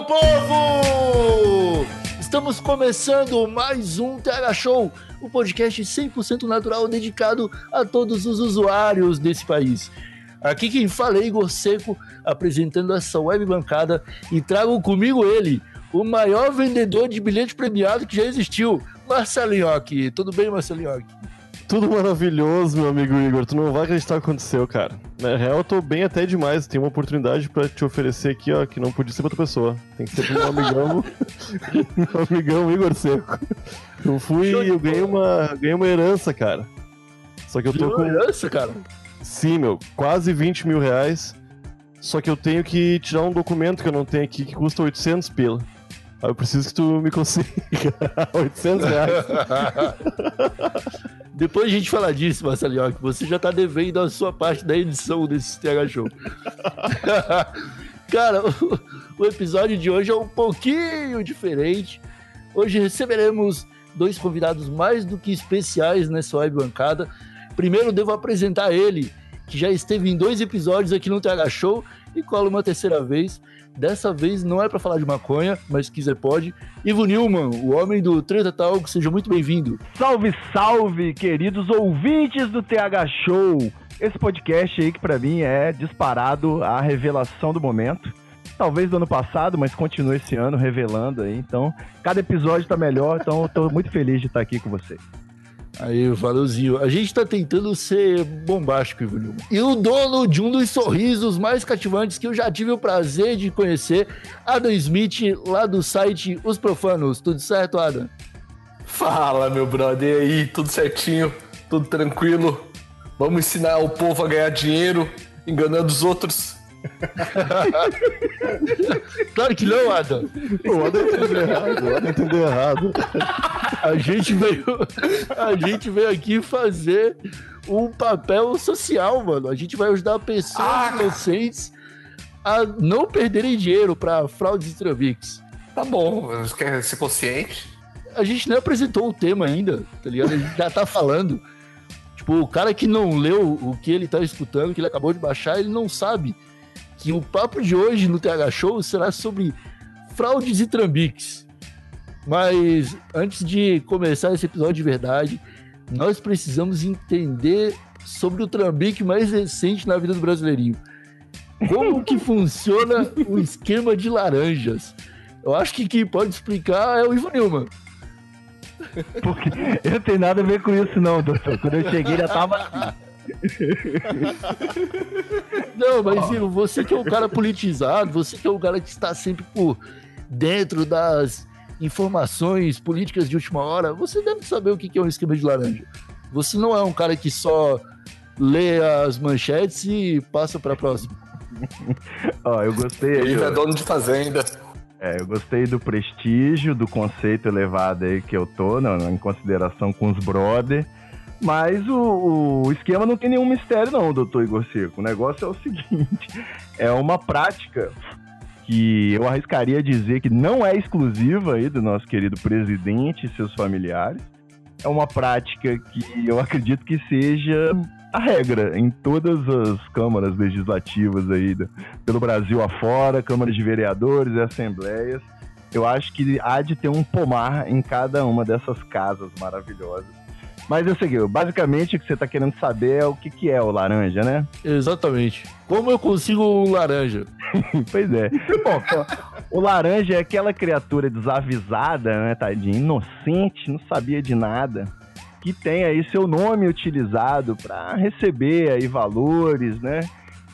Meu povo! Estamos começando mais um TH Show, o um podcast 100% natural dedicado a todos os usuários desse país. Aqui quem fala é Igor Seco, apresentando essa web bancada e trago comigo ele, o maior vendedor de bilhete premiado que já existiu, Marcelinho. Tudo bem, Marcelinho? Tudo maravilhoso, meu amigo Igor. Tu não vai acreditar o que aconteceu, cara. Na real, eu tô bem até demais. Tem uma oportunidade pra te oferecer aqui, ó, que não podia ser pra outra pessoa. Tem que ser pro meu amigão, meu amigão Igor Seco. Eu fui e eu ganhei uma, ganhei uma herança, cara. Só que eu tô com... herança, cara? Sim, meu. Quase 20 mil reais. Só que eu tenho que tirar um documento que eu não tenho aqui que custa 800 pila. Aí eu preciso que tu me consiga 800 reais. Depois a gente fala disso, Marcelinho, que você já tá devendo a sua parte da edição desse TH Show. Cara, o, o episódio de hoje é um pouquinho diferente. Hoje receberemos dois convidados mais do que especiais nessa web bancada. Primeiro devo apresentar ele, que já esteve em dois episódios aqui no TH Show e cola uma terceira vez. Dessa vez não é para falar de maconha, mas se quiser pode. Ivo Newman, o homem do Treta Talk, seja muito bem-vindo. Salve, salve, queridos ouvintes do TH Show. Esse podcast aí que para mim é disparado a revelação do momento. Talvez do ano passado, mas continua esse ano revelando aí. Então, cada episódio tá melhor, então eu tô muito feliz de estar aqui com vocês. Aí, valeuzinho. A gente tá tentando ser bombástico, Ivo E o dono de um dos sorrisos mais cativantes que eu já tive o prazer de conhecer, Adam Smith, lá do site Os Profanos. Tudo certo, Adam? Fala, meu brother. E aí, tudo certinho? Tudo tranquilo? Vamos ensinar o povo a ganhar dinheiro enganando os outros? claro que não, Adam. O Adam entendeu errado. O Adam entendeu errado. A gente veio, a gente veio aqui fazer um papel social, mano. A gente vai ajudar pessoas ah. inocentes a não perderem dinheiro para fraudes e trambiques. Tá bom, você quer ser consciente? A gente nem apresentou o tema ainda, tá ligado? A gente já tá falando. Tipo, o cara que não leu o que ele tá escutando, que ele acabou de baixar, ele não sabe que o papo de hoje no TH Show será sobre fraudes e trambiques. Mas antes de começar esse episódio de verdade, nós precisamos entender sobre o trambique mais recente na vida do brasileirinho. Como que funciona o esquema de laranjas? Eu acho que quem pode explicar é o Ivo Nilman. Porque eu não tenho nada a ver com isso não, doutor. Quando eu cheguei já tava assim. Não, mas Ivo, você que é um cara politizado, você que é um cara que está sempre por dentro das informações políticas de última hora, você deve saber o que é um esquema de laranja. Você não é um cara que só lê as manchetes e passa para a próxima. Ó, eu gostei. Ele é dono de fazenda. É, eu gostei do prestígio, do conceito elevado aí que eu tô, não, em consideração com os brother. Mas o, o, esquema não tem nenhum mistério, não, doutor Igor Seco. O negócio é o seguinte: é uma prática que eu arriscaria dizer que não é exclusiva aí do nosso querido presidente e seus familiares. É uma prática que eu acredito que seja a regra em todas as câmaras legislativas aí pelo Brasil afora, câmaras de vereadores e assembleias. Eu acho que há de ter um pomar em cada uma dessas casas maravilhosas mas eu sei, basicamente o que você tá querendo saber é o que, que é o laranja, né? Exatamente. Como eu consigo um laranja? pois é. Bom, o laranja é aquela criatura desavisada, né, tadinho, inocente, não sabia de nada, que tem aí seu nome utilizado para receber aí valores, né?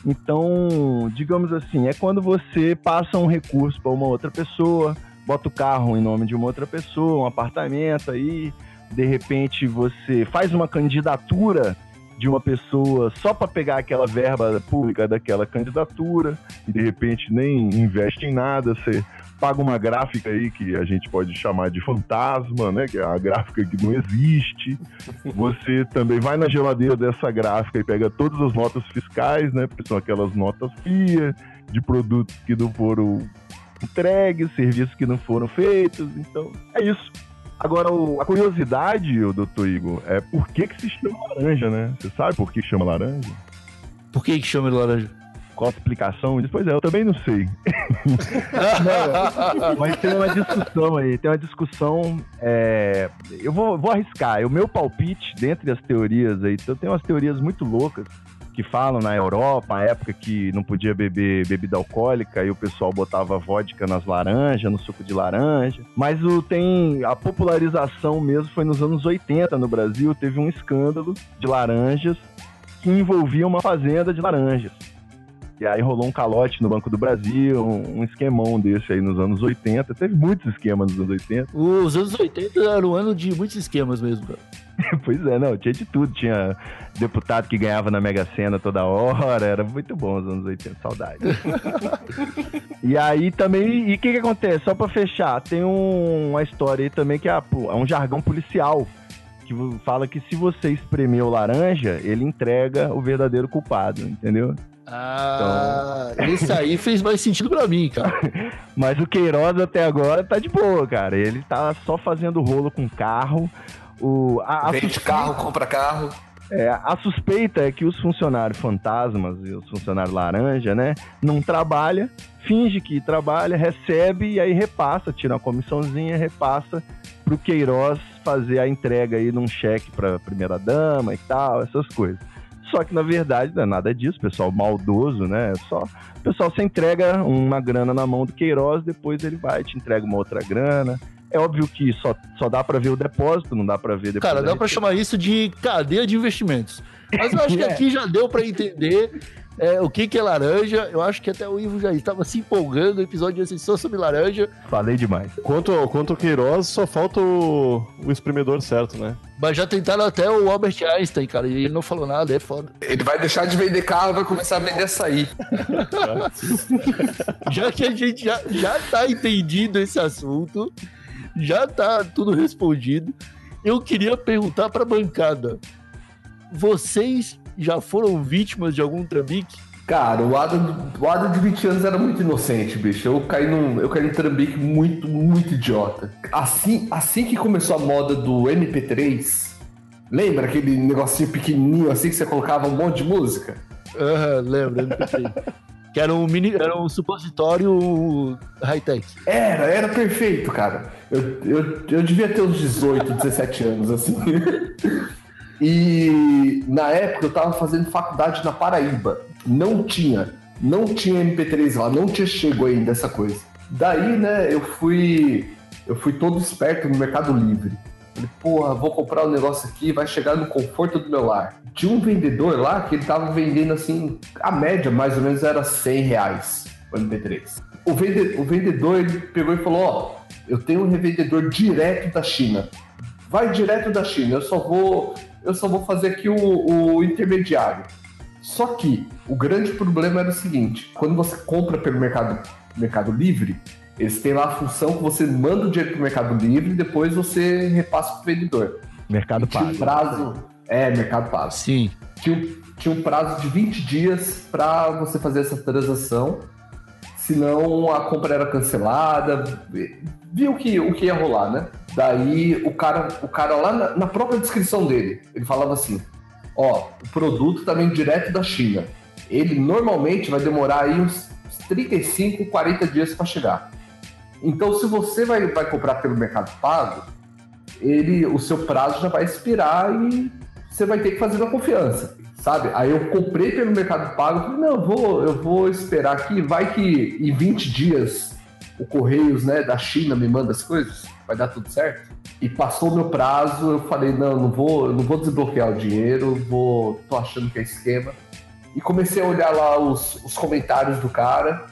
Então, digamos assim, é quando você passa um recurso para uma outra pessoa, bota o carro em nome de uma outra pessoa, um apartamento aí, de repente você faz uma candidatura de uma pessoa só para pegar aquela verba pública daquela candidatura e de repente nem investe em nada, você paga uma gráfica aí que a gente pode chamar de fantasma, né? Que é a gráfica que não existe. Você também vai na geladeira dessa gráfica e pega todas as notas fiscais, né? Porque são aquelas notas FIA de produtos que não foram entregues, serviços que não foram feitos. Então, é isso. Agora, o- a curiosidade, o doutor Igor, é por que, que se chama laranja, né? Você sabe por que chama laranja? Por que, que chama laranja? Qual a explicação? disso? Pois é, eu também não sei. Não, mas tem uma discussão aí, tem uma discussão. é, eu vou, vou arriscar. O meu palpite, dentre as teorias aí, então, tem umas teorias muito loucas que falam na Europa, a época que não podia beber bebida alcoólica e o pessoal botava vodka nas laranjas, no suco de laranja. Mas o tem a popularização mesmo foi nos anos 80 no Brasil, teve um escândalo de laranjas que envolvia uma fazenda de laranjas. E aí rolou um calote no Banco do Brasil, um um esquemão desse aí nos anos 80. Teve muitos esquemas nos anos 80. Os anos 80 era o ano de muitos esquemas mesmo, cara. pois é, não, tinha de tudo. Tinha deputado que ganhava na Mega Sena toda hora. Era muito bom os anos 80, saudade. e aí também, e o que que acontece? Só pra fechar, tem um- uma história aí também que é, é um jargão policial. Que fala que se você espremer o laranja, ele entrega o verdadeiro culpado, entendeu? Ah, esse aí fez mais sentido pra mim, cara. Mas o Queiroz até agora tá de boa, cara. Ele tá só fazendo rolo com carro. O, a, a Vende suspeita- carro, compra carro. é, a suspeita é que os funcionários fantasmas e os funcionários laranja, né, não trabalha, finge que trabalha, recebe e aí repassa, tira uma comissãozinha, repassa pro Queiroz fazer a entrega aí num cheque pra primeira dama e tal, essas coisas. Só que na verdade não é nada disso, pessoal maldoso, né? É Só o pessoal se entrega uma grana na mão do Queiroz, depois ele vai te entrega uma outra grana. É óbvio que só, só dá pra ver o depósito, não dá pra ver depois. Cara, dá pra receita. chamar isso de cadeia de investimentos. Mas eu acho que É. aqui já deu pra entender é, o que, que é laranja. Eu acho que até o Ivo já estava se empolgando. O episódio de só sobre laranja. Falei demais. Quanto, ao- quanto ao Queiroz, só falta o, o espremedor certo, né? Mas já tentaram até o Albert Einstein, cara. E ele não falou nada, é foda. Ele vai deixar de vender carro e vai começar a vender açaí. Já que a gente já, já tá entendido esse assunto, já tá tudo respondido, eu queria perguntar pra bancada: vocês já foram vítimas de algum trambique? Cara, o Adam, o Adam de 20 anos era muito inocente, bicho. Eu caí num, eu caí num trambique muito, muito idiota. Assim, assim que começou a moda do MP3, lembra aquele negocinho pequenininho assim que você colocava um monte de música? Aham, lembra, MP3. Que era um mini, era um supositório high-tech. Era, era perfeito, cara. Eu, eu, eu devia ter uns 18, 17 anos, assim. E na época eu tava fazendo faculdade na Paraíba. Não tinha, não tinha MP3 lá, não tinha chego ainda essa coisa. Daí, né, eu fui. Eu fui todo esperto no Mercado Livre. Falei, porra, vou comprar um negócio aqui, vai chegar no conforto do meu lar. Tinha um vendedor lá que ele tava vendendo assim, a média mais ou menos era 100 reais o MP3. O, vende- o vendedor ele pegou e falou: Ó, eu tenho um revendedor direto da China. Vai direto da China, eu só vou, eu só vou fazer aqui o, o intermediário. Só que o grande problema era o seguinte: quando você compra pelo Mercado, mercado Livre, eles têm lá a função que você manda o dinheiro pro Mercado Livre e depois você repassa pro vendedor. Mercado E tinha um Pago. prazo. É, Mercado Pago Sim. tinha, um- tinha um prazo de 20 dias para você fazer essa transação, senão a compra era cancelada, viu que, o que ia rolar, né? Daí o cara, o cara lá na, na própria descrição dele, ele falava assim: ó, o produto tá vindo direto da China. Ele normalmente vai demorar aí uns 35, 40 dias para chegar. Então, se você vai, vai comprar pelo Mercado Pago, ele, o seu prazo já vai expirar e você vai ter que fazer na confiança, sabe? Aí eu comprei pelo Mercado Pago, falei, não, eu vou, eu vou esperar aqui, vai que em 20 dias o Correios, né, da China me manda as coisas, vai dar tudo certo. E passou o meu prazo, eu falei, não, não vou, não vou desbloquear o dinheiro, vou, tô achando que é esquema. E comecei a olhar lá os, os comentários do cara,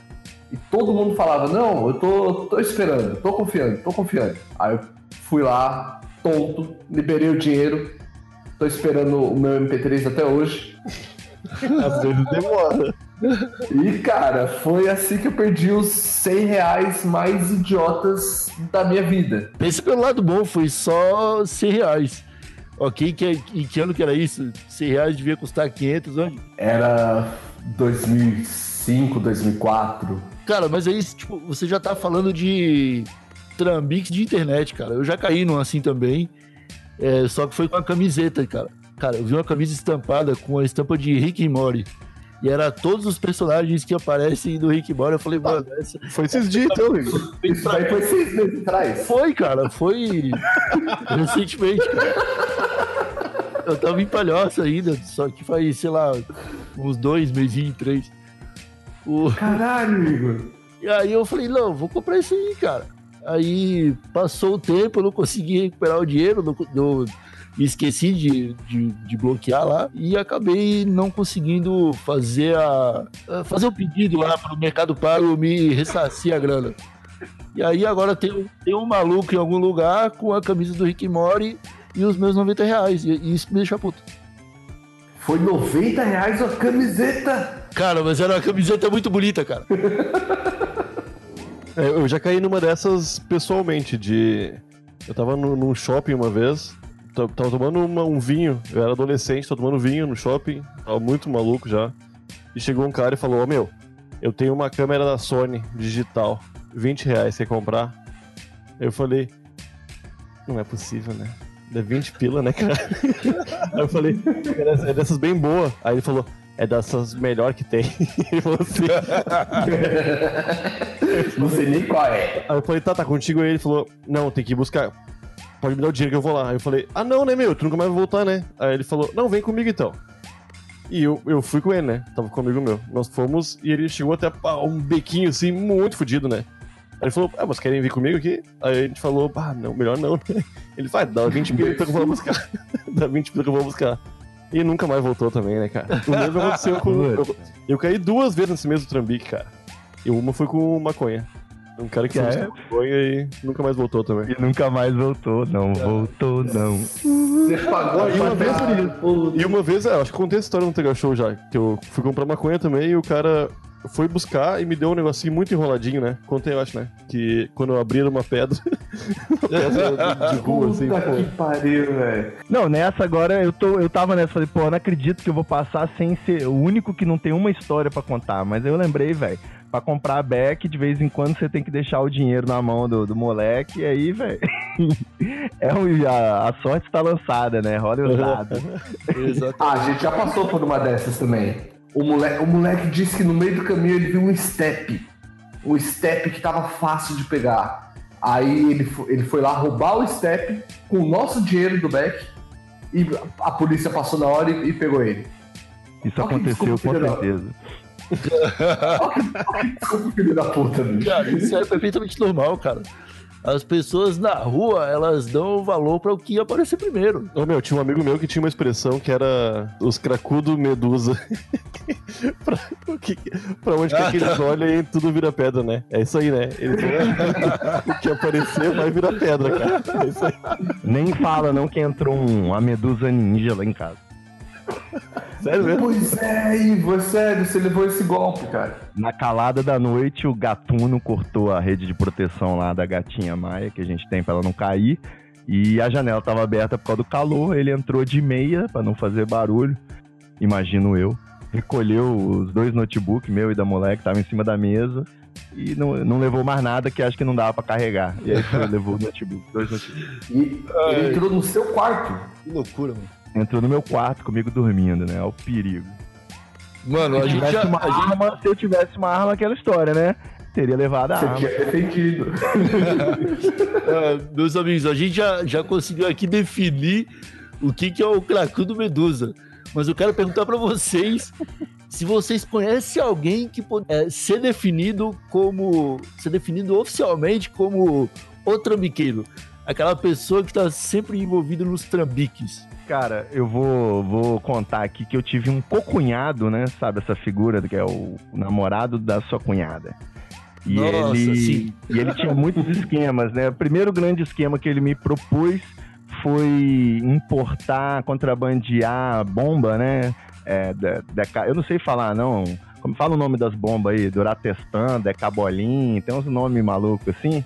e todo mundo falava, não, eu tô, tô esperando, tô confiando, tô confiando. Aí eu fui lá, tonto, liberei o dinheiro, Tô esperando o meu MP3 até hoje. Às vezes demora. E, cara, foi assim que eu perdi os 100 reais mais idiotas da minha vida. Pense pelo lado bom, foi só 100 reais. Ok, que, em que ano que era isso? 100 reais devia custar 500, onde? Era 2005, 2004. Cara, mas aí, tipo, você já tá falando de trambiques de internet, cara. Eu já caí num assim também, é, só que foi com a camiseta, cara. Cara, eu vi uma camisa estampada com a estampa de Rick e Morty. E era todos os personagens que aparecem do Rick e Morty. Eu falei, mano, essa... Foi esses dias, então, amigo. Isso daí foi seis meses atrás. Foi, cara, foi recentemente, cara. Eu tava em palhoça ainda, só que faz, sei lá, uns dois mesinhos, três. O... Caralho, Igor. E aí eu falei, não, vou comprar isso aí, cara. Aí passou o tempo, eu não consegui recuperar o dinheiro, não, não- me esqueci de, de, de bloquear lá e acabei não conseguindo fazer a a- fazer o pedido lá pro Mercado Pago me ressarcir a grana. E aí agora tem, tem um maluco em algum lugar com a camisa do Rick Mori e os meus 90 reais. E, e isso me deixa puto. Foi 90 reais a camiseta. Cara, mas era uma camiseta muito bonita, cara. É, eu já caí numa dessas pessoalmente, de. Eu tava no, num shopping uma vez, tava tomando uma- um vinho, eu era adolescente, tava tomando vinho no shopping, tava muito maluco já. E chegou um cara e falou: Ô meu, eu tenho uma câmera da Sony digital, 20 reais, quer comprar? Eu falei: Não é possível, né? É 20 pila, né, cara? Aí eu falei: "É dessas- É dessas bem boa. Aí ele falou: É dessas melhor que tem. Ele falou assim. Não sei nem qual é. Aí eu falei, tá, tá contigo aí. Ele falou, não, tem que buscar. Pode me dar o dinheiro que eu vou lá. Aí eu falei, ah, não, né, meu? Tu nunca mais vai voltar, né? Aí ele falou, não, vem comigo então. E eu, eu fui com ele, né? Tava com um amigo meu. Nós fomos e ele chegou até um bequinho assim, muito fodido, né? Aí ele falou, ah, vocês querem vir comigo aqui? Aí a gente falou, ah, não, melhor não, né? Ele vai, dá 20 pila então que eu vou buscar. dá 20 pila que eu vou buscar. E nunca mais voltou também, né, cara? O mesmo aconteceu com. Eu, eu caí duas vezes nesse mesmo trambique, cara. E uma foi com maconha. Um cara que foi É? maconha e nunca mais voltou também. E nunca mais voltou, não voltou, não. Você pagou E uma vez, passagem. E uma vez, é, acho que contei essa história no Tega Show já, que eu fui comprar maconha também e o cara foi buscar e me deu um negocinho muito enroladinho, né? Contei, eu acho, né? Que quando eu abri era uma pedra, uma pedra de rua, assim, Puta pô. que pariu, velho. Não, nessa agora eu, tô, eu tava nessa, falei, pô, não acredito que eu vou passar sem ser o único que não tem uma história pra contar. Mas aí eu lembrei, velho, pra comprar a Beck, de vez em quando você tem que deixar o dinheiro na mão do, do moleque, e aí, velho, é um, a, a sorte tá lançada, né? Rola o dado. Exato. Ah, a gente já passou por uma dessas também. O moleque, o moleque disse que no meio do caminho ele viu um step. Um step que tava fácil de pegar. Aí ele, ele foi lá roubar o step com o nosso dinheiro do Beck. E a polícia passou na hora e, e pegou ele. Isso Ok, aconteceu desculpa, com certeza. Filho da puta, bicho. Cara, isso é perfeitamente normal, cara. As pessoas na rua, elas dão valor para o que aparecer primeiro. Ô meu, tinha um amigo meu que tinha uma expressão que era os cracudo medusa. pra, que, pra onde quer que eles olham e tudo vira pedra, né? É isso aí, né? Ele o que aparecer vai virar pedra, cara. É isso aí. Nem fala não que entrou um, uma medusa ninja lá em casa. Sério mesmo? Pois é, Ivo, é sério, você levou esse golpe, cara. Na calada da noite, o gatuno cortou a rede de proteção lá da gatinha Maia, que a gente tem pra ela não cair. E a janela tava aberta por causa do calor. Ele entrou de meia pra não fazer barulho, imagino eu. Recolheu os dois notebooks, meu e da moleque, tava em cima da mesa. E não, não levou mais nada que acho que não dava pra carregar. E aí foi, levou o notebook, dois notebooks. E ele entrou no seu quarto. Que loucura, mano. Entrou no meu quarto comigo dormindo, né? Olha o perigo. Mano, a Se gente tivesse já. uma a gente- arma, se eu tivesse uma arma, aquela história, né? Teria levado a Você arma. tinha defendido. Ah, meus amigos, a gente já, já conseguiu aqui definir o que, que é o cracudo medusa. Mas eu quero perguntar pra vocês se vocês conhecem alguém que pode é, ser definido como. ser definido oficialmente como o trambiqueiro. Aquela pessoa que tá sempre envolvida nos trambiques. Cara, eu vou, vou contar aqui que eu tive um cocunhado, né? Sabe essa figura que é o, namorado da sua cunhada. E Nossa, ele, sim. E ele tinha muitos esquemas, né? O primeiro grande esquema que ele me propôs foi importar, contrabandear bomba, né? É, da, da- eu não sei falar, não. Como fala o nome das bombas aí? Duratestan, Decabolim, tem uns nomes malucos assim.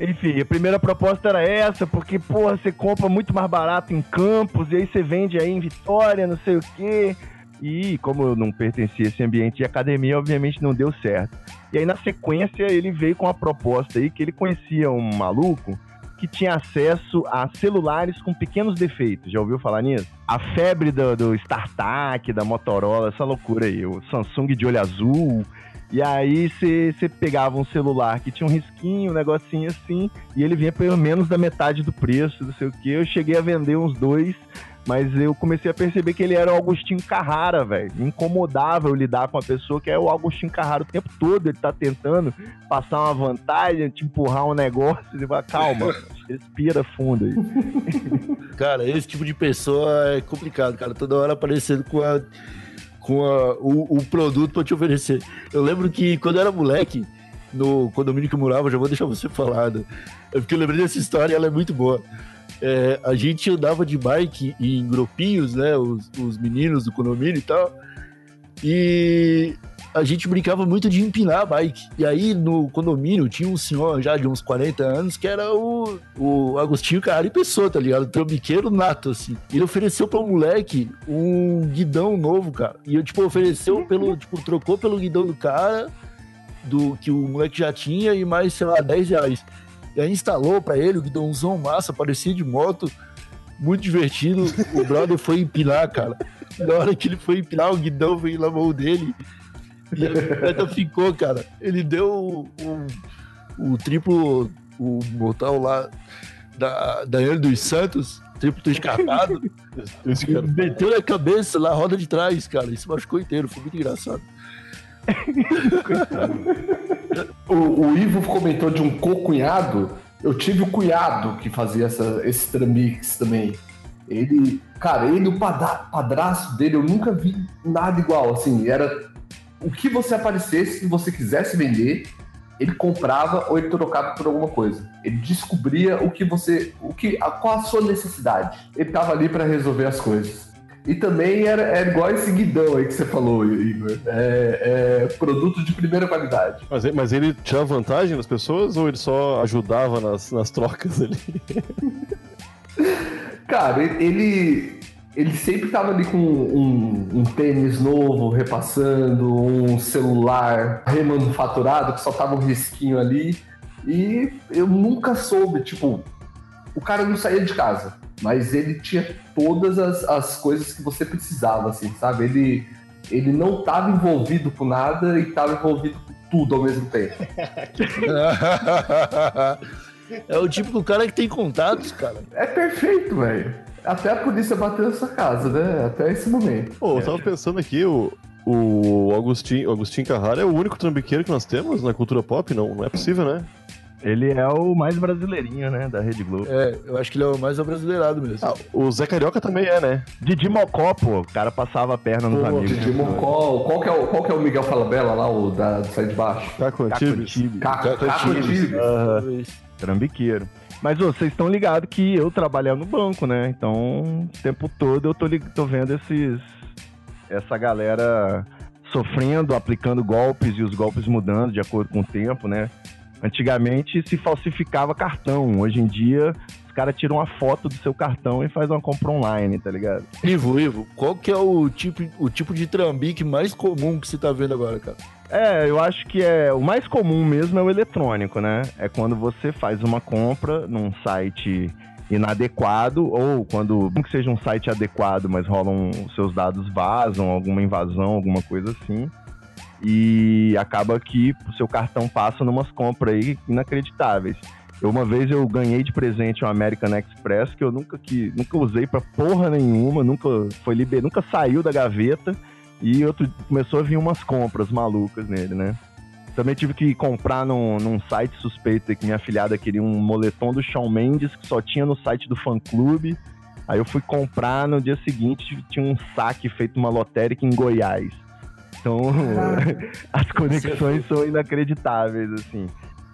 Enfim, a primeira proposta era essa, porque, porra, você compra muito mais barato em Campos, e aí você vende aí em Vitória, não sei o quê. E como eu não pertencia a esse ambiente de academia, obviamente não deu certo. E aí, na sequência, ele veio com a proposta aí que ele conhecia um maluco que tinha acesso a celulares com pequenos defeitos. Já ouviu falar nisso? A febre do, do StarTAC, da Motorola, essa loucura aí. O Samsung de olho azul. E aí você pegava um celular que tinha um risquinho, um negocinho assim, e ele vinha pelo menos da metade do preço, não sei o que. Eu cheguei a vender uns dois, mas eu comecei a perceber que ele era o Agostinho Carrara, velho. Me incomodava eu lidar com a pessoa que é o Agostinho Carrara o tempo todo. Ele tá tentando passar uma vantagem, te empurrar um negócio. E fala, calma, respira fundo aí. Cara, esse tipo de pessoa é complicado, cara. Toda hora aparecendo com a, com a, o, o produto pra te oferecer. Eu lembro que quando eu era moleque, no condomínio que eu morava, já vou deixar você falar, né? É porque eu lembrei dessa história e ela é muito boa. É, a gente andava de bike em grupinhos, né? Os, os meninos do condomínio e tal. E a gente brincava muito de empinar a bike. E aí no condomínio tinha um senhor já de uns 40 anos que era o, o Agostinho Carrara e Pessoa, tá ligado? Trambiqueiro nato, assim. Ele ofereceu para um moleque um guidão novo, cara. E eu, tipo, ofereceu pelo, tipo, trocou pelo guidão do cara, do que o moleque já tinha, e mais, sei lá, 10 reais. E aí instalou pra ele o guidãozão massa, parecia de moto, muito divertido. O brother foi empinar, cara. Na hora que ele foi empinar, o guidão veio na mão dele. E a bicicleta ficou, cara. Ele deu o, o, o triplo, o mortal lá da Daniel dos Santos, triplo cara. meteu na cabeça na roda de trás, cara. Se machucou inteiro. Foi muito engraçado. O, o Ivo comentou de um co-cunhado. Eu tive o cunhado que fazia essa, esse tramix também. Ele, cara, ele, o padrasto dele, eu nunca vi nada igual. Assim, era o que você aparecesse, se você quisesse vender, ele comprava ou ele trocava por alguma coisa. Ele descobria o que você, o que, a, qual a sua necessidade. Ele tava ali para resolver as coisas. E também era, era igual esse guidão aí que você falou, Igor. É, é produto de primeira qualidade. Mas, mas ele tirava vantagem das pessoas ou ele só ajudava nas, nas trocas ali? Cara, ele, ele sempre tava ali com um, um tênis novo, repassando, um celular remanufaturado, que só tava um risquinho ali. E eu nunca soube, tipo, o cara não saía de casa, mas ele tinha todas as, as coisas que você precisava, assim, sabe? Ele, ele não tava envolvido com nada e tava envolvido com tudo ao mesmo tempo. é o típico cara que tem contatos, cara. É perfeito, velho. Até a polícia bateu nessa casa, né? Até esse momento. Pô, eu tava pensando aqui, o, o Agostinho, Agostinho Carrara é o único trambiqueiro que nós temos na cultura pop? Não, não é possível, né? Ele é o mais brasileirinho, né, da Rede Globo. É, eu acho que ele é o mais abrasileirado mesmo. Ah, o Zé Carioca também é, né? Didi Mocó, pô, o cara passava a perna nos Pô, amigos. Didi Mocó, qual que, é o, qual que é o Miguel Falabella lá, o da, do Sai de Baixo? Caco Caco Antibes. Antibes. Caco, Caco Antibes. Trambiqueiro. Mas ô, vocês estão ligados que eu trabalhava no banco, né? Então, o tempo todo eu tô, tô vendo esses. Essa galera sofrendo, aplicando golpes e os golpes mudando de acordo com o tempo, né? Antigamente se falsificava cartão. Hoje em dia, os caras tiram uma foto do seu cartão e faz uma compra online, tá ligado? Ivo, Ivo, qual que é o tipo, o tipo de trambique mais comum que você tá vendo agora, cara? É, eu acho que é o mais comum mesmo é o eletrônico, né? É quando você faz uma compra num site inadequado ou quando não que seja um site adequado, mas rolam seus dados vazam, alguma invasão, alguma coisa assim. E acaba que o seu cartão passa numas compras aí inacreditáveis. Eu, uma vez eu ganhei de presente um American Express que eu nunca que nunca usei pra porra nenhuma, nunca foi liber, nunca saiu da gaveta. E outro começou a vir umas compras malucas nele, né? Também tive que comprar num, num site suspeito que minha afilhada queria um moletom do Shawn Mendes que só tinha no site do fã clube. Aí eu fui comprar no dia seguinte tinha um saque feito uma lotérica em Goiás. Então as conexões são inacreditáveis, assim.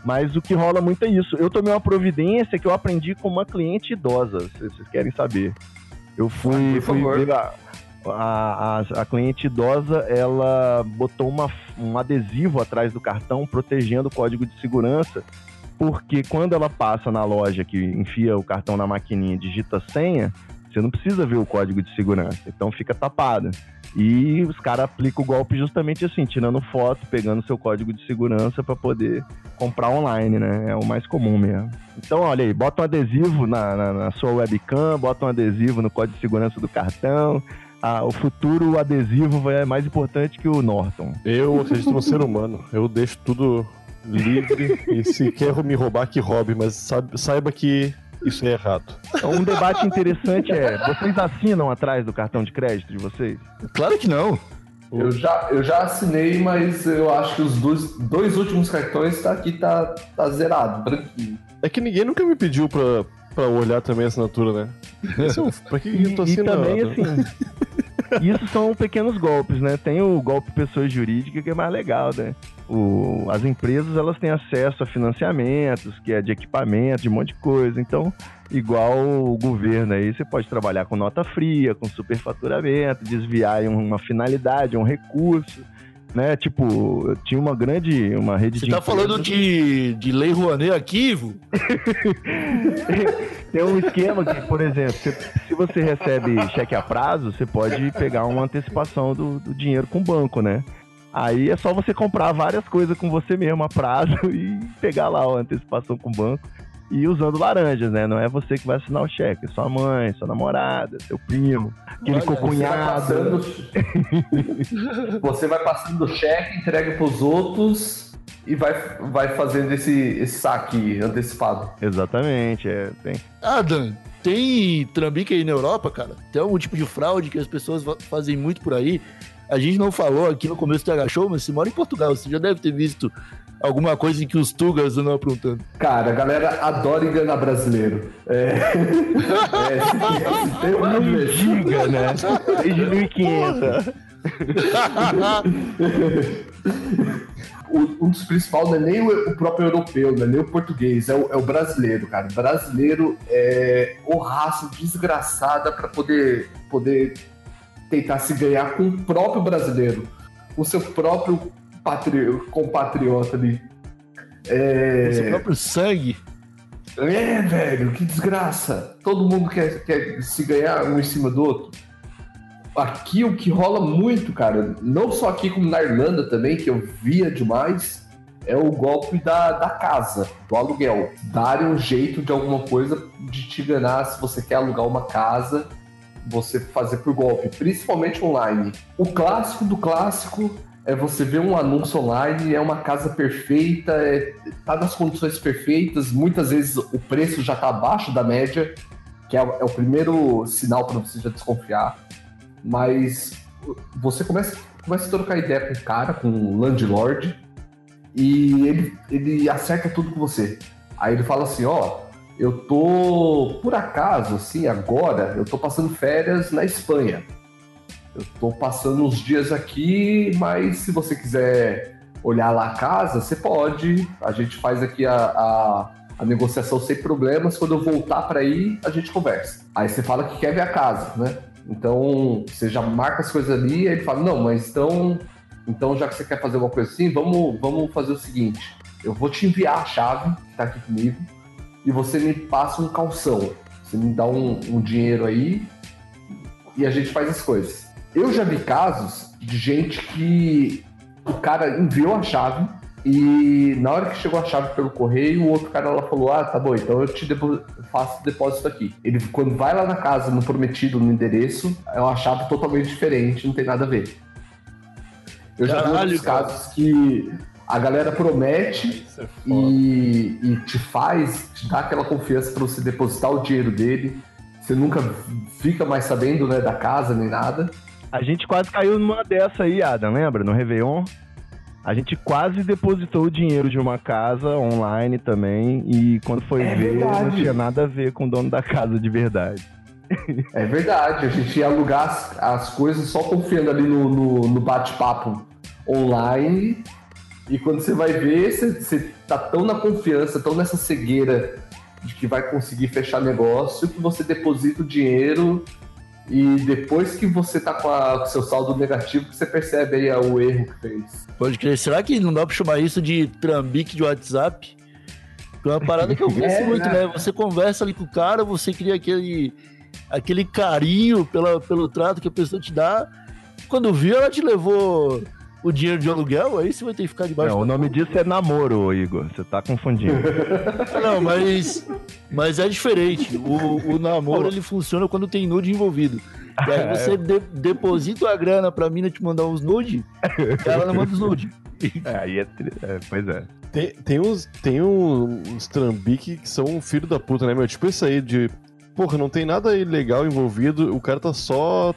Mas o que rola muito é isso. Eu tomei uma providência que eu aprendi com uma cliente idosa, se vocês querem saber. Eu fui, por fui ver a, a, a- a cliente idosa, ela botou uma, um adesivo atrás do cartão protegendo o código de segurança, porque quando ela passa na loja que enfia o cartão na maquininha digita a senha, você não precisa ver o código de segurança, então fica tapado. E os caras aplicam o golpe justamente assim, tirando foto, pegando seu código de segurança para poder comprar online, né? É o mais comum mesmo. Então, olha aí, bota um adesivo na, na- na sua webcam, bota um adesivo no código de segurança do cartão. Ah, o futuro adesivo vai- é mais importante que o Norton. Eu acredito no ser humano. Eu deixo tudo livre e se quer me roubar, que roube, mas sabe- saiba que isso é errado. Então, um debate interessante é: vocês assinam atrás do cartão de crédito de vocês? Claro que não. Eu já, eu já assinei, mas eu acho que os dois, dois últimos cartões tá aqui, tá, tá zerado, branquinho. É que ninguém nunca me pediu pra, pra olhar também a assinatura, né? Esse é pra que eu tô E, e assinando? também, assim, isso são pequenos golpes, né? Tem o golpe pessoa jurídica que é mais legal, né? O, as empresas, elas têm acesso a financiamentos, que é de equipamento, de um monte de coisa. Então, igual o governo aí, você pode trabalhar com nota fria, com superfaturamento, desviar uma finalidade, um recurso, né? Tipo, tinha uma grande, uma rede Você de tá empresas- falando de, de Lei Rouanet aqui, Ivo? Tem um esquema que, por exemplo, se, se você recebe cheque a prazo, você pode pegar uma antecipação do, do dinheiro com o banco, né? Aí é só você comprar várias coisas com você mesmo a prazo e pegar lá a antecipação com o banco e usando laranjas, né? Não é você que vai assinar o cheque, é sua mãe, sua namorada, seu primo, aquele Olha, Você vai cocunhado. passando, você vai passando o cheque, entrega pros outros e vai, vai fazendo esse, esse saque antecipado. Exatamente, é, tem. Ah, Dan, tem trambique aí na Europa, cara? Tem algum tipo de fraude que as pessoas fa- fazem muito por aí? A gente não falou aqui no começo do TH Show, mas você mora em Portugal, você já deve ter visto alguma coisa em que os tugas andam aprontando. Cara, a galera adora enganar brasileiro. É, é, tem uma vez. Giga, né? Desde 1500. O- um dos principais não é nem o, próprio europeu, não é nem o português, é o, é o brasileiro, cara. O brasileiro é o raça desgraçada para poder, poder tentar se ganhar com o próprio brasileiro, com o seu próprio patri- compatriota ali. É... Seu próprio sangue. É, velho, que desgraça. Todo mundo quer, quer se ganhar um em cima do outro. Aqui o que rola muito, cara, não só aqui como na Irlanda também, que eu via demais, é o golpe da, da casa, do aluguel. Darem um jeito de alguma coisa de te enganar se você quer alugar uma casa, você fazer por golpe, principalmente online. O clássico do clássico é você ver um anúncio online, é uma casa perfeita, é, tá nas condições perfeitas, muitas vezes o preço já tá abaixo da média, que é, o- é o primeiro sinal para você já desconfiar. Mas você começa, começa a trocar ideia com o cara, com o landlord, e ele, ele acerta tudo com você. Aí ele fala assim, ó, eu tô, por acaso, assim, agora, eu tô passando férias na Espanha. Eu tô passando uns dias aqui, mas se você quiser olhar lá a casa, você pode. A gente faz aqui a, a, a negociação sem problemas. Quando eu voltar para aí, a gente conversa. Aí você fala que quer ver a casa, né? Então você já marca as coisas ali, aí ele fala, não, mas então, então já que você quer fazer uma coisa assim, vamos, vamos fazer o seguinte: eu vou te enviar a chave que tá aqui comigo e você me passa um calção. Você me dá um, um dinheiro aí e a gente faz as coisas. Eu já vi casos de gente que o cara enviou a chave e na hora que chegou a chave pelo correio, o outro cara lá falou: Ah, tá bom, então eu te faço o depósito aqui. Ele, quando vai lá na casa, no prometido, no endereço, é uma chave totalmente diferente, não tem nada a ver. Eu já vi Caralho, outros cara. casos que a galera promete é e, e te faz, te dá aquela confiança para você depositar o dinheiro dele. Você nunca fica mais sabendo né, da casa nem nada. A gente quase caiu numa dessa aí, Adam, lembra? No Réveillon. A gente quase depositou o dinheiro de uma casa online também. E quando foi É ver, não verdade. tinha nada a ver com o dono da casa de verdade. É verdade, a gente ia alugar as, as coisas só confiando ali no, no, no bate-papo online E quando você vai ver, você, você tá tão na confiança, tão nessa cegueira de que vai conseguir fechar negócio, que você deposita o dinheiro e depois que você tá com, a- com seu saldo negativo, que você percebe aí o erro que fez. Pode crer. Será que não dá pra chamar isso de trambique de WhatsApp? É uma parada que eu penso É, muito, né? né? Você conversa ali com o cara, você cria aquele, aquele carinho pela, pelo trato que a pessoa te dá. Quando viu, ela te levou o dinheiro de aluguel, aí você vai ter que ficar debaixo Não, o nome disso é namoro, Igor. Você tá confundindo. Não, mas, mas é diferente. O, o namoro ele funciona quando tem nude envolvido. E aí você de- deposita a grana pra mina te mandar uns nude, ela não manda os nude. É, aí é, tri- é, Pois é. Tem, tem uns, tem um- uns trambique que são um filho da puta, né, meu? Tipo isso aí de. Porra, não tem nada ilegal envolvido, o cara tá só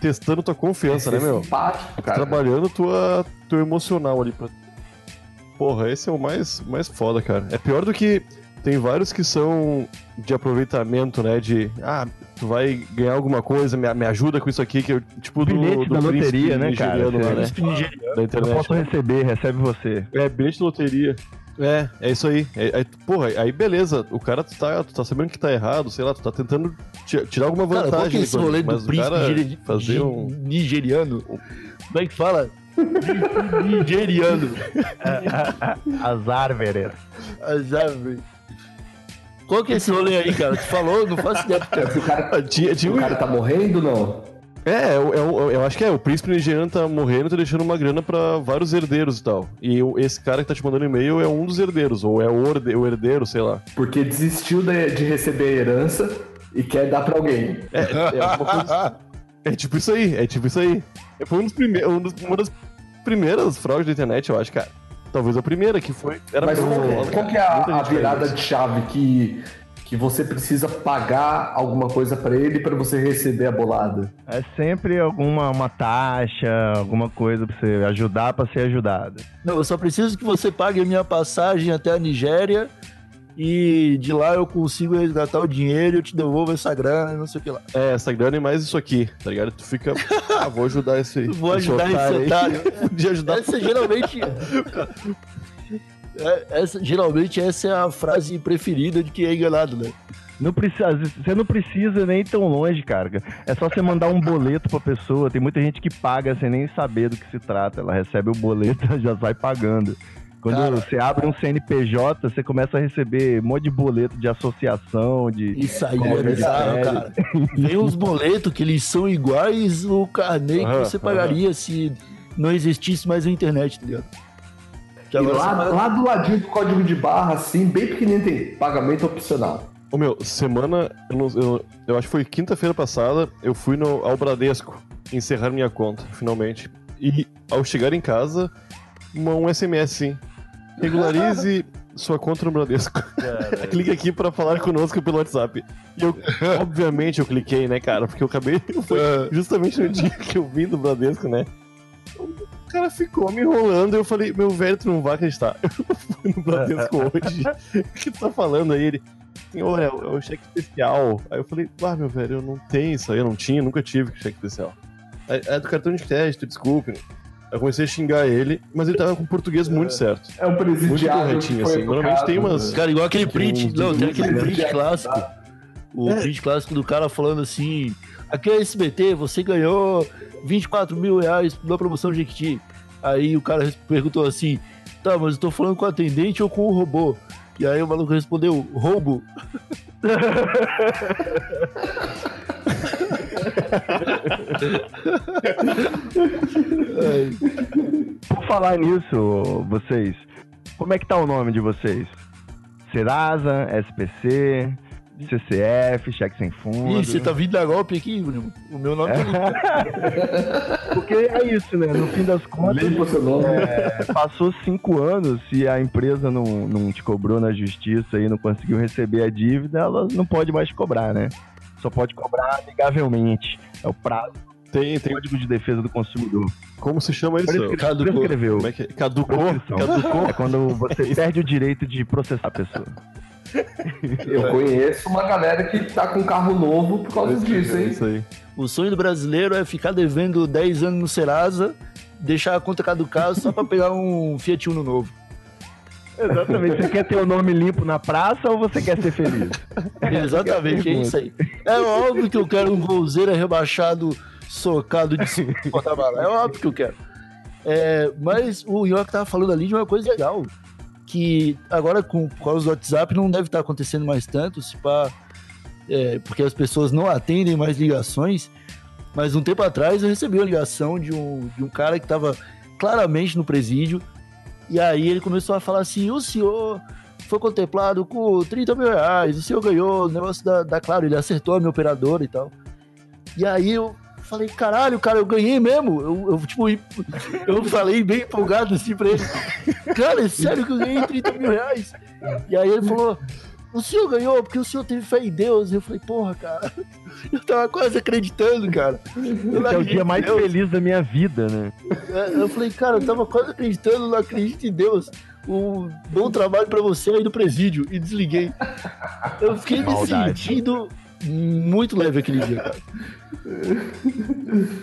testando tua confiança, né, Ser meu? simpático, cara. Trabalhando tua, teu emocional ali pra. Porra, esse é o mais, mais foda, cara. É pior do que. Tem vários que são de aproveitamento, né? De. Ah, tu vai ganhar alguma coisa, me, me ajuda com isso aqui, que eu. Tipo do. Bilhete do da loteria, né, cara? lá, né? Da Eu internet. posso né? receber, recebe você. É, bilhete de loteria. É, é isso aí. É, é- porra, aí beleza, o cara tu tá, tu tá sabendo que tá errado, sei lá, tu tá tentando ti- tirar alguma Cara, vantagem. qual que é esse rolê do príncipe cara fazer um... nigeriano? Como é que fala? nigeriano. As árvores. As árvores. Qual que é esse rolê aí, cara? Tu falou? Não faço ideia. Cara. Se o cara, Ah, Tinha, tinha o cara tá morrendo, não? É, eu, eu, eu acho que é, o príncipe nigeriano tá morrendo e tá deixando uma grana pra vários herdeiros e tal. E esse cara que tá te mandando e-mail é um dos herdeiros, ou é o, herdeiro, sei lá. Porque desistiu de, de receber a herança e quer dar pra alguém. É, é, coisa- é tipo isso aí, é tipo isso aí. Foi um dos prime- um dos- uma das primeiras fraudes da internet, eu acho, cara. Talvez a primeira, que foi. Era Mas qual, muito- que é- qual que é a, a virada de chave que, que você precisa pagar alguma coisa pra ele pra você receber a bolada? É sempre alguma uma taxa, alguma coisa pra você ajudar pra ser ajudado. Não, eu só preciso que você pague a minha passagem até a Nigéria e de lá eu consigo resgatar o dinheiro e eu te devolvo essa grana, não sei o que lá. É, essa grana e mais isso aqui, tá ligado? Tu fica. Ah, vou ajudar esse. Vou ajudar esse aí. otário. Podia ajudar. Essa geralmente. É, essa, geralmente essa é a frase preferida de quem é enganado, né? Não precisa, você não precisa nem ir tão longe, cara. É só você mandar um boleto pra pessoa. Tem muita gente que paga sem nem saber do que se trata. Ela recebe o boleto e já sai pagando. Quando Cara. você abre um CNPJ, você começa a receber um monte de boleto de associação, de. Isso aí é bizarro, cara. Vem uns boletos que eles são iguais o carnê que Aham, você pagaria se não existisse mais a internet, tá ligado? Que E lá, paga- lá do ladinho do código de barra, assim, bem pequenininho, tem pagamento opcional. Ô meu, semana. Eu, não- eu- eu acho que foi quinta-feira passada, eu fui no, ao Bradesco encerrar minha conta, finalmente. E ao chegar em casa, uma- um SMS sim. Regularize sua conta no Bradesco. Clique aqui pra falar conosco pelo WhatsApp. E eu, obviamente, eu cliquei, né, cara? Porque eu acabei. Foi justamente no dia que eu vim do Bradesco, né? O cara ficou me enrolando e eu falei, meu velho, tu não vai acreditar. Eu fui no Bradesco hoje. O que tu tá falando aí? Ele, senhor, é o, é o cheque especial. Aí eu falei, ah, meu velho, eu não tenho isso aí, eu não tinha, nunca tive cheque especial. É, é do cartão de crédito, desculpe. Aí eu comecei a xingar ele, mas ele tava com o português muito certo. É um Muito presidiário corretinho, que foi assim. Normalmente tem educado, umas. Cara, igual aquele print. Não, tem aquele né? print clássico. O É. print clássico do cara falando assim: aqui é SBT, você ganhou 24 mil reais na promoção Jequiti. Aí o cara perguntou assim: tá, mas eu tô falando com o atendente ou com o robô? E aí o maluco respondeu: roubo. Por falar nisso, vocês, como é que tá o nome de vocês? Serasa, SPC, CCF, cheque sem fundo. Ih, você tá vindo a golpe aqui, Bruno? O meu nome tá Porque é isso, né? No fim das contas, Limpa o seu nome. é, passou cinco anos, se a empresa não, não te cobrou na justiça e não conseguiu receber a dívida, ela não pode mais cobrar, né? Só pode cobrar amigavelmente. É o prazo Tem, tem. Código de Defesa do Consumidor. Como se chama isso? Prescre- Caducou. Prescreveu. Como é que é? Caducou? Caducou? É quando você perde o direito de processar a pessoa. Eu conheço uma galera que tá com carro novo por causa disso, É hein? isso aí. O sonho do brasileiro é ficar devendo 10 anos no Serasa deixar a conta caducar só pra pegar um Fiat Uno novo. Exatamente. Você quer ter o nome limpo na praça ou você quer ser feliz? Exatamente, é isso aí. É óbvio que eu quero um golzeira rebaixado, socado de porta-bala. É óbvio que eu quero. É, mas o York tava falando ali de uma coisa legal. Que agora, com, por causa do WhatsApp, não deve estar acontecendo mais tanto, se pá, é, porque as pessoas não atendem mais ligações. Mas um tempo atrás eu recebi uma ligação de um, de um cara que estava claramente no presídio. E aí ele começou a falar assim: o senhor foi contemplado com 30 mil reais, o senhor ganhou o negócio da, da Claro, ele acertou a minha operadora e tal. E aí eu falei, caralho, cara, eu ganhei mesmo. Eu, eu, tipo, eu falei bem empolgado assim pra ele. Cara, é sério que eu ganhei 30 mil reais? E aí ele falou, o senhor ganhou porque o senhor teve fé em Deus. Eu falei, porra, cara, eu tava quase acreditando, cara. é o dia mais Deus. feliz da minha vida, né? Eu falei, cara, eu tava quase acreditando, não acredito em Deus. Um bom trabalho para você aí do presídio. E desliguei. Eu fiquei me sentindo muito leve aquele dia, cara.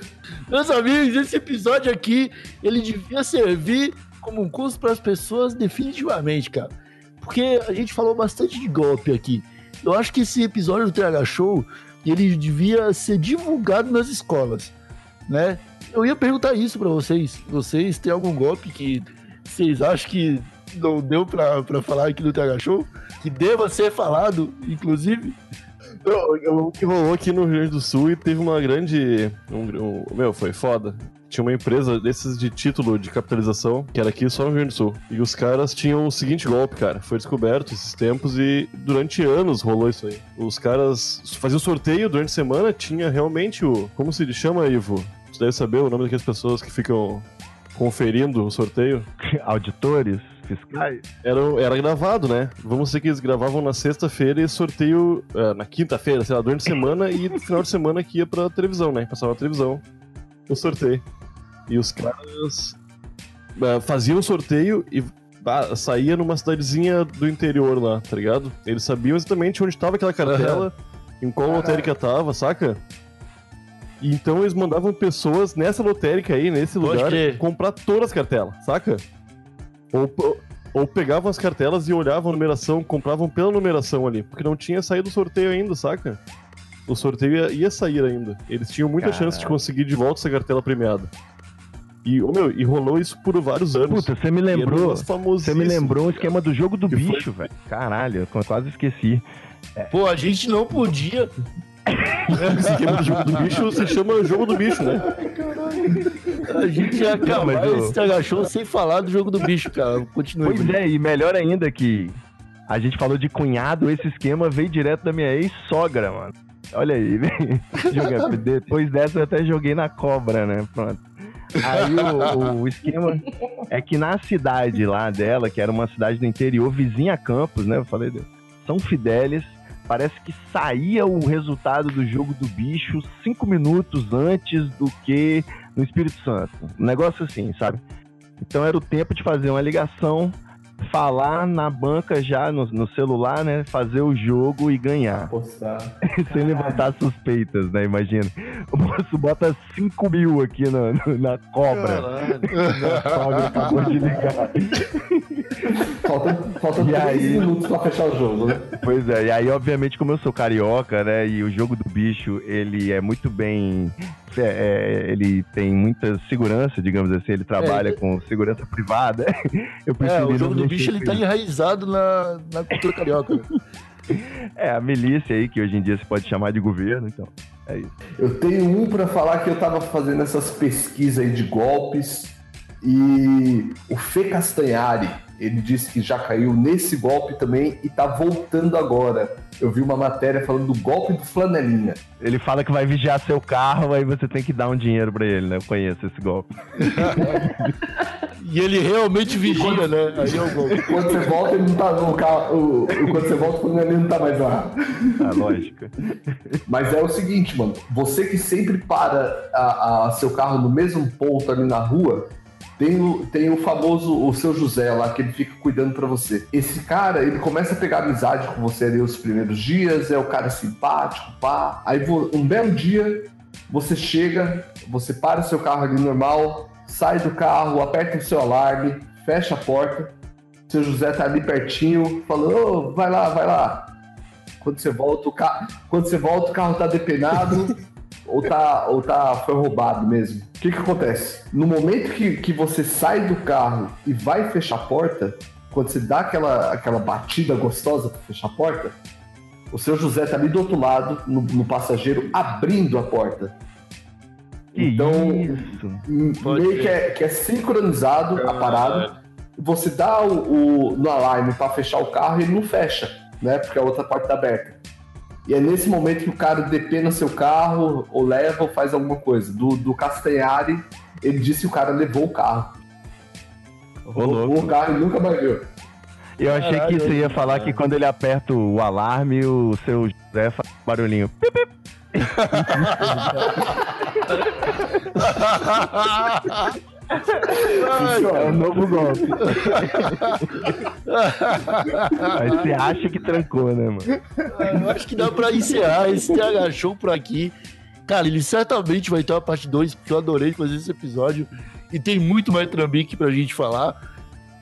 Meus amigos, esse episódio aqui, ele devia servir como um curso para as pessoas definitivamente, cara. Porque a gente falou bastante de golpe aqui. Eu acho que esse episódio do TH Show, ele devia ser divulgado nas escolas, né? Eu ia perguntar isso para vocês. Vocês têm algum golpe que vocês acham que não deu para falar aqui no TH Show? Que deva ser falado, inclusive? O que rolou aqui no Rio Grande do Sul e teve uma grande. Um, um, meu, foi foda. Tinha uma empresa desses de título de capitalização, que era aqui só no Rio Grande do Sul. E os caras tinham o seguinte golpe, cara. Foi descoberto esses tempos e durante anos rolou isso aí. Os caras faziam sorteio durante a semana, tinha realmente o. Como se chama, Ivo? Você deve saber o nome daquelas pessoas que ficam conferindo o sorteio? Auditores? Fiscais. Era, era gravado, né? Vamos dizer que eles gravavam na sexta-feira e sorteio uh, na quinta-feira, sei lá, durante a semana e no final de semana que ia pra televisão, né? Passava na televisão o sorteio. E os caras uh, faziam o sorteio e uh, saía numa cidadezinha do interior lá, tá ligado? Eles sabiam exatamente onde estava aquela cartela, uhum. em qual lotérica tava, saca? E então eles mandavam pessoas nessa lotérica aí, nesse lugar, comprar todas as cartelas, saca? Ou, ou pegavam as cartelas e olhavam a numeração, compravam pela numeração ali, porque não tinha saído o sorteio ainda, saca? O sorteio ia, ia sair ainda. Eles tinham muita Caramba. chance de conseguir de volta essa cartela premiada. E, oh, meu, e rolou isso por vários anos. Puta, você me lembrou. Você me lembrou o esquema do jogo do bicho, velho. Caralho, eu quase esqueci. É. Pô, a gente não podia esse esquema do jogo do bicho se chama jogo do bicho, né? A gente ia acabar não, esse agachou sem falar do jogo do bicho, cara. Continua. Pois é, e melhor ainda que a gente falou de cunhado, esse esquema veio direto da minha ex-sogra, mano. Olha aí, depois dessa eu até joguei na cobra, né? Pronto. Aí o, o, esquema é que na cidade lá dela, que era uma cidade do interior, vizinha a Campos, né? Eu falei, São Fidélis, parece que saía o resultado do jogo do bicho cinco minutos antes do que no Espírito Santo. Um negócio assim, sabe? Então era o tempo de fazer uma ligação falar na banca já no, no, celular, né? Fazer o jogo e ganhar. Postar. Sem levantar suspeitas, né? Imagina. O moço bota 5 mil aqui na, na cobra. Caralho. acabou de ligar. Falta, falta 3 aí... minutos pra fechar o jogo, né? Pois é, e aí, obviamente, como eu sou carioca, né? E o jogo do bicho, ele é muito bem é, é, ele tem muita segurança, digamos assim, ele trabalha é, com segurança privada. Eu é, o jogo do bicho ele tá enraizado na, na cultura carioca. É, a milícia aí, que hoje em dia se pode chamar de governo, então, é isso. Eu tenho um para falar que eu tava fazendo essas pesquisas aí de golpes e o Fê Castanhari, ele disse que já caiu nesse golpe também e tá voltando agora. Eu vi uma matéria falando do golpe do flanelinha. Ele fala que vai vigiar seu carro, aí você tem que dar um dinheiro para ele, né? Eu conheço esse golpe. e ele realmente vigia, né? Aí é o golpe. Quando você volta, ele não tá no carro. O, quando você volta, o flanelinha não tá mais lá. Ah, lógico. Mas é o seguinte, mano. Você que sempre para a, a seu carro no mesmo ponto ali na rua, tem o, tem o famoso, o seu José lá, que ele fica cuidando para você. Esse cara, ele começa a pegar amizade com você ali os primeiros dias, é o cara simpático, pá. Aí um belo dia, você chega, você para o seu carro ali normal, sai do carro, aperta o seu alarme, fecha a porta. Seu José tá ali pertinho, falou, "Ô, vai lá, vai lá. Quando você volta, o carro, quando você volta, o carro tá depenado ou tá, ou tá foi roubado mesmo. O que que acontece? No momento que, que você sai do carro e vai fechar a porta, quando você dá aquela, aquela batida gostosa para fechar a porta, o seu José tá ali do outro lado, no, no passageiro, abrindo a porta. Que Então, isso? M- Pode meio que é, que é sincronizado a parada. Você dá o, o- no alarme para fechar o carro e ele não fecha, né? Porque a outra porta tá aberta. E é nesse momento que o cara depena seu carro, ou leva, ou faz alguma coisa. Do, do Castanhari, ele disse que o cara levou o carro. Roubou o carro e nunca mais viu. Eu achei que Caralho, você ia falar cara. que quando ele aperta o alarme, o seu José faz barulhinho. Pip, pip. É o novo golpe. Aí você acha que trancou, né, mano? Eu acho que dá pra encerrar esse TH Show por aqui. Cara, ele certamente vai ter uma parte 2, porque eu adorei fazer esse episódio. E tem muito mais trambique pra gente falar.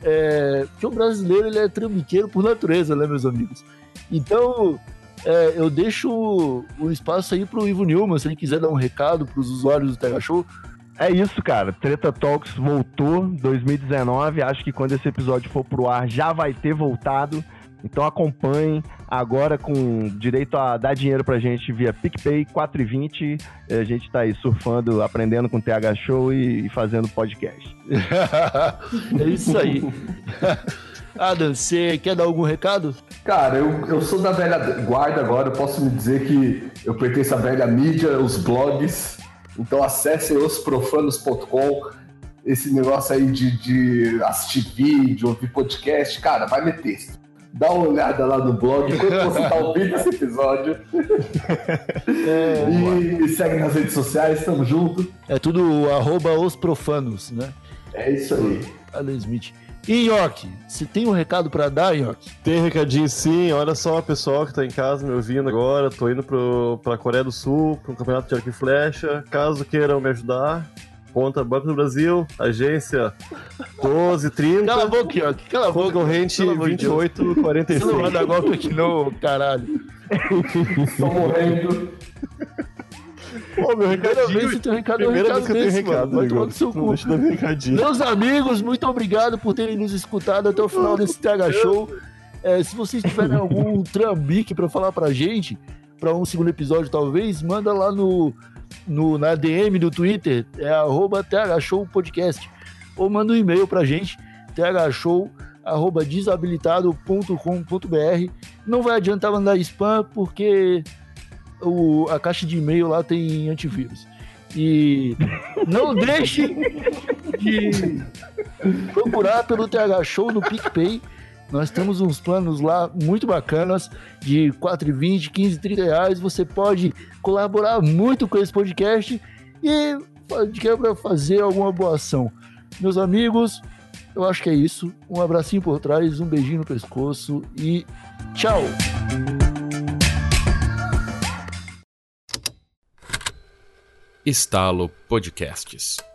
É, porque o brasileiro ele é trambiqueiro por natureza, né, meus amigos? Então, é, eu deixo o espaço aí pro Ivo Newman, se ele quiser dar um recado pros usuários do TH Show. É isso, cara. Treta Talks voltou 2019. Acho que quando esse episódio for pro ar já vai ter voltado. Então acompanhem agora com direito a dar dinheiro pra gente via PicPay 4,20. A gente tá aí surfando, aprendendo com o TH Show e, e fazendo podcast. é isso aí. Adam, você quer dar algum recado? Cara, eu, eu sou da velha guarda agora, eu posso me dizer que eu pertenço à velha mídia, os blogs. Então acessem osprofanos.com. Esse negócio aí de, de assistir vídeo, ouvir podcast, cara, vai ler texto. Dá uma olhada lá no blog enquanto você tá ouvindo esse episódio. e me segue nas redes sociais, tamo junto. É tudo arroba os profanos, né? É isso aí. Alan Smith. E York, você tem um recado pra dar, York? Tem recadinho sim, olha só, pessoal que tá em casa me ouvindo agora, tô indo pro, pra Coreia do Sul, pro campeonato de arco e flecha, caso queiram me ajudar, conta Banco do Brasil, agência 1230, Cala a boca, York, cala a boca. concorrente Pelo amor de Deus. Você não 2846. manda golpe aqui não, caralho. Tô morrendo. Pô, meu recado, é um primeira recado que eu tenho desse, recado, mano. Vai tomar Igor. no seu cu. Meus amigos, muito obrigado por terem nos escutado até o final desse TH Show. É, se vocês tiverem algum trambique pra falar pra gente, pra um segundo episódio talvez, manda lá no, no na DM do Twitter, é arroba TH Show Podcast. Ou manda um e-mail pra gente, thshow arroba desabilitado.com.br. Não vai adiantar mandar spam, porque o, a caixa de e-mail lá tem antivírus. E não deixe de procurar pelo TH Show no PicPay. Nós temos uns planos lá muito bacanas de 4,20, 15, 30 reais. Você pode colaborar muito com esse podcast e de quebra fazer alguma boa ação. Meus amigos, eu acho que é isso. Um abracinho por trás, um beijinho no pescoço e tchau! Estalo Podcasts.